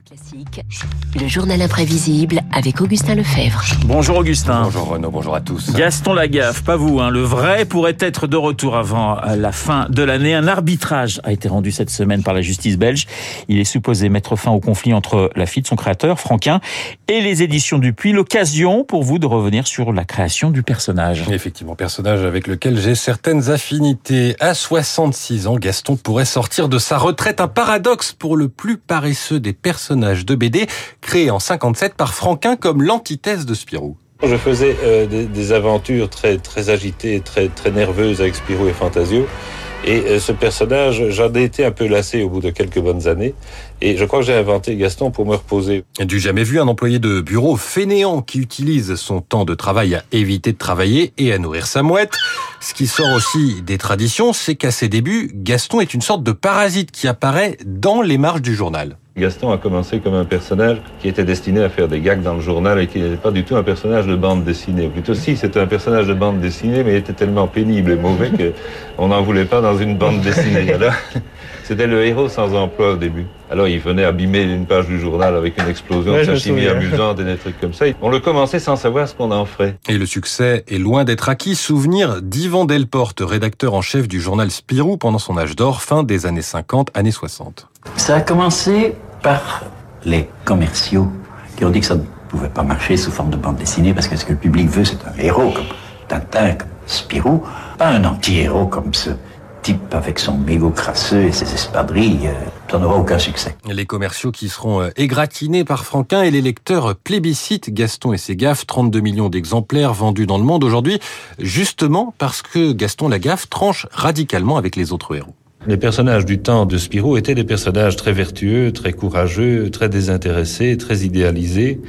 Classique, le journal imprévisible avec Augustin Lefebvre. Bonjour Augustin. Bonjour Renaud, bonjour à tous. Gaston Lagaffe, pas vous, hein, le vrai pourrait être de retour avant la fin de l'année. Un arbitrage a été rendu cette semaine par la justice belge. Il est supposé mettre fin au conflit entre la fille de son créateur, Franquin, et les éditions Dupuis. L'occasion pour vous de revenir sur la création du personnage. Effectivement, personnage avec lequel j'ai certaines affinités. À 66 ans, Gaston pourrait sortir de sa retraite. Un paradoxe pour le plus paresseux des personnages de BD, créé en 57 par Franquin comme l'antithèse de Spirou. Je faisais euh, des, des, aventures très très agitées, très très nerveuses avec Spirou et Fantasio. Et euh, ce personnage, j'en ai été un peu lassé au bout de quelques bonnes années. Et je crois que j'ai inventé Gaston pour me reposer. Du jamais vu, un employé de bureau fainéant qui utilise son temps de travail à éviter de travailler et à nourrir sa mouette. Ce qui sort aussi des traditions, c'est qu'à ses débuts, Gaston est une sorte de parasite qui apparaît dans les marges du journal. Gaston a commencé comme un personnage qui était destiné à faire des gags dans le journal et qui n'était pas du tout un personnage de bande dessinée. Plutôt si, c'était un personnage de bande dessinée, mais il était tellement pénible et mauvais qu'on n'en voulait pas dans une bande dessinée. Alors, c'était le héros sans emploi au début. Alors il venait abîmer une page du journal avec une explosion de chimie amusante et des trucs comme ça. On le commençait sans savoir ce qu'on en ferait. Et le succès est loin d'être acquis. Souvenir d'Yvan Delporte, rédacteur en chef du journal Spirou pendant son âge d'or, fin des années 50, années 60. Ça a commencé par les commerciaux qui ont dit que ça ne pouvait pas marcher sous forme de bande dessinée parce que ce que le public veut, c'est un héros comme Tintin, comme Spirou, pas un anti-héros comme ce type avec son mégot crasseux et ses espadrilles, ça n'aura aucun succès. Les commerciaux qui seront égratignés par Franquin et les lecteurs plébiscitent Gaston et ses gaffes, 32 millions d'exemplaires vendus dans le monde aujourd'hui, justement parce que Gaston Lagaffe tranche radicalement avec les autres héros. Les personnages du temps de Spirou étaient des personnages très vertueux, très courageux, très désintéressés, très idéalisés,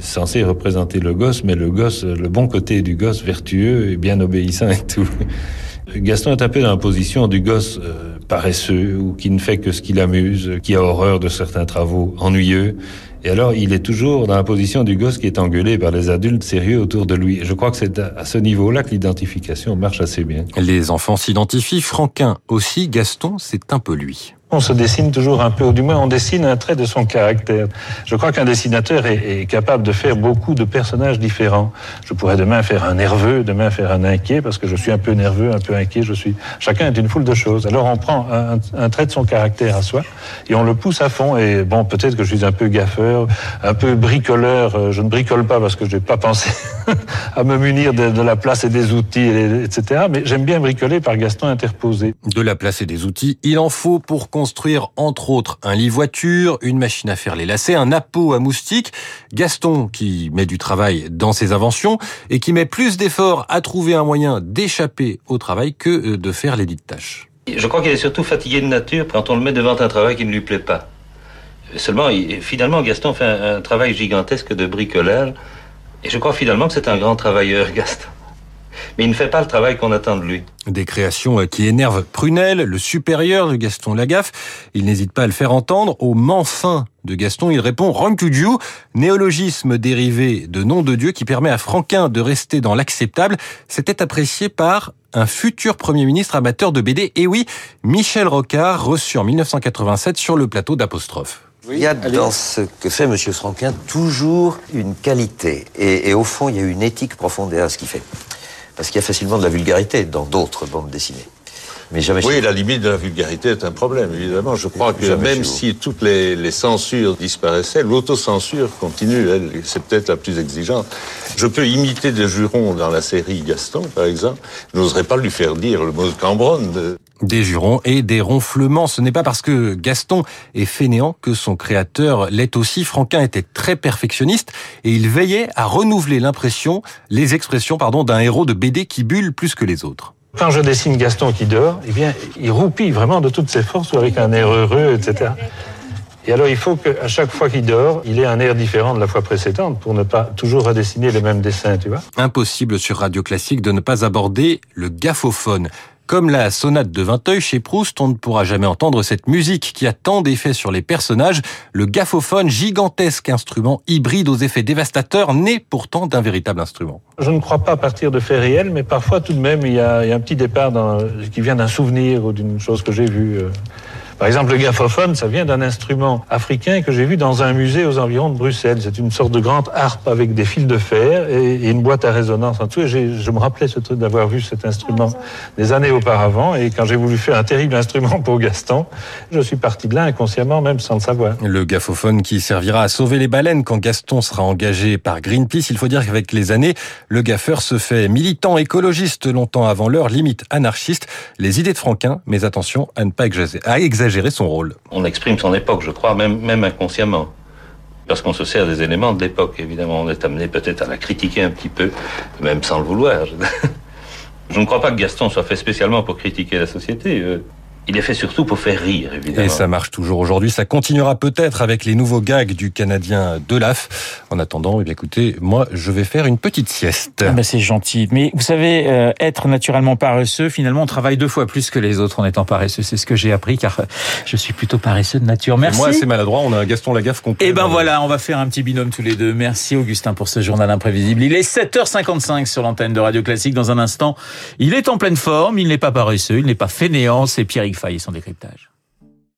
censés représenter le gosse, mais le gosse, le bon côté du gosse vertueux et bien obéissant et tout. Gaston est peu dans la position du gosse euh, paresseux ou qui ne fait que ce qui l'amuse, qui a horreur de certains travaux ennuyeux. Et alors, il est toujours dans la position du gosse qui est engueulé par les adultes sérieux autour de lui. Je crois que c'est à ce niveau-là que l'identification marche assez bien. Les enfants s'identifient, Franquin aussi, Gaston, c'est un peu lui. On se dessine toujours un peu, ou du moins on dessine un trait de son caractère. Je crois qu'un dessinateur est, capable de faire beaucoup de personnages différents. Je pourrais demain faire un nerveux, demain faire un inquiet, parce que je suis un peu nerveux, un peu inquiet, je suis... Chacun est une foule de choses. Alors on prend un, un trait de son caractère à soi, et on le pousse à fond, et bon, peut-être que je suis un peu gaffeur, un peu bricoleur, je ne bricole pas parce que je n'ai pas pensé à me munir de, de, la place et des outils, etc. Mais j'aime bien bricoler par Gaston interposé. De la place et des outils, il en faut pour construire entre autres un lit voiture, une machine à faire les lacets, un appôt à moustiques. Gaston qui met du travail dans ses inventions et qui met plus d'efforts à trouver un moyen d'échapper au travail que de faire les dites tâches. Je crois qu'il est surtout fatigué de nature quand on le met devant un travail qui ne lui plaît pas. Seulement, finalement, Gaston fait un, un travail gigantesque de bricolage et je crois finalement que c'est un grand travailleur, Gaston mais il ne fait pas le travail qu'on attend de lui. Des créations qui énervent Prunel, le supérieur de Gaston Lagaffe. Il n'hésite pas à le faire entendre. Au fin de Gaston, il répond Dieu, néologisme dérivé de nom de Dieu qui permet à Franquin de rester dans l'acceptable. C'était apprécié par un futur Premier ministre amateur de BD. Et oui, Michel Rocard, reçu en 1987 sur le plateau d'Apostrophe. Il y a dans ce que fait M. Franquin toujours une qualité. Et, et, au fond, il y a une éthique profonde à ce qu'il fait. Parce qu'il y a facilement de la vulgarité dans d'autres bandes dessinées. Mais jamais oui, la limite de la vulgarité est un problème, évidemment. Je crois que même si toutes les, les censures disparaissaient, l'autocensure continue. C'est peut-être la plus exigeante. Je peux imiter des jurons dans la série Gaston, par exemple. Je n'oserais pas lui faire dire le mot de Cambronne. Des jurons et des ronflements. Ce n'est pas parce que Gaston est fainéant que son créateur l'est aussi. Franquin était très perfectionniste et il veillait à renouveler l'impression, les expressions, pardon, d'un héros de BD qui bulle plus que les autres. Quand je dessine Gaston qui dort, eh bien, il roupille vraiment de toutes ses forces ou avec un air heureux, etc. Et alors, il faut qu'à chaque fois qu'il dort, il ait un air différent de la fois précédente pour ne pas toujours redessiner les mêmes dessins, tu vois. Impossible sur Radio Classique de ne pas aborder le gaffophone. Comme la sonate de Vinteuil chez Proust, on ne pourra jamais entendre cette musique qui a tant d'effets sur les personnages. Le gaffophone, gigantesque instrument hybride aux effets dévastateurs, né pourtant d'un véritable instrument. Je ne crois pas partir de faits réels, mais parfois tout de même, il y a, un petit départ dans, qui vient d'un souvenir ou d'une chose que j'ai vue. Par exemple, le gaffophone, ça vient d'un instrument africain que j'ai vu dans un musée aux environs de Bruxelles. C'est une sorte de grande harpe avec des fils de fer et, une boîte à résonance en dessous. Et je me rappelais ce truc d'avoir vu cet instrument des années auparavant. Et quand j'ai voulu faire un terrible instrument pour Gaston, je suis parti de là inconsciemment, même sans le savoir. Le gaffophone qui servira à sauver les baleines quand Gaston sera engagé par Greenpeace. Il faut dire qu'avec les années, le gaffeur se fait militant écologiste longtemps avant l'heure, limite anarchiste. Les idées de Franquin, mais attention à ne pas exagérer son rôle. On exprime son époque, je crois, même, même inconsciemment. Parce qu'on se sert des éléments de l'époque, évidemment. On est amené peut-être à la critiquer un petit peu, même sans le vouloir. Je ne crois pas que Gaston soit fait spécialement pour critiquer la société. Euh, il est fait surtout pour faire rire, évidemment. Et ça marche toujours aujourd'hui. Ça continuera peut-être avec les nouveaux gags du Canadien Delaf. En attendant, eh écoutez, moi, je vais faire une petite sieste. Ah ben c'est gentil. Mais vous savez, euh, être naturellement paresseux, finalement, on travaille deux fois plus que les autres en étant paresseux. C'est ce que j'ai appris, car je suis plutôt paresseux de nature. Merci. moi, c'est maladroit. On a Gaston Lagaffe complet. Et eh ben voilà, on va faire un petit binôme tous les deux. Merci Augustin pour ce journal imprévisible. Il est 7h55 sur l'antenne de Radio Classique. Dans un instant, il est en pleine forme. Il n'est pas paresseux. Il n'est pas fainéant. C'est Pierre Faille et son décryptage.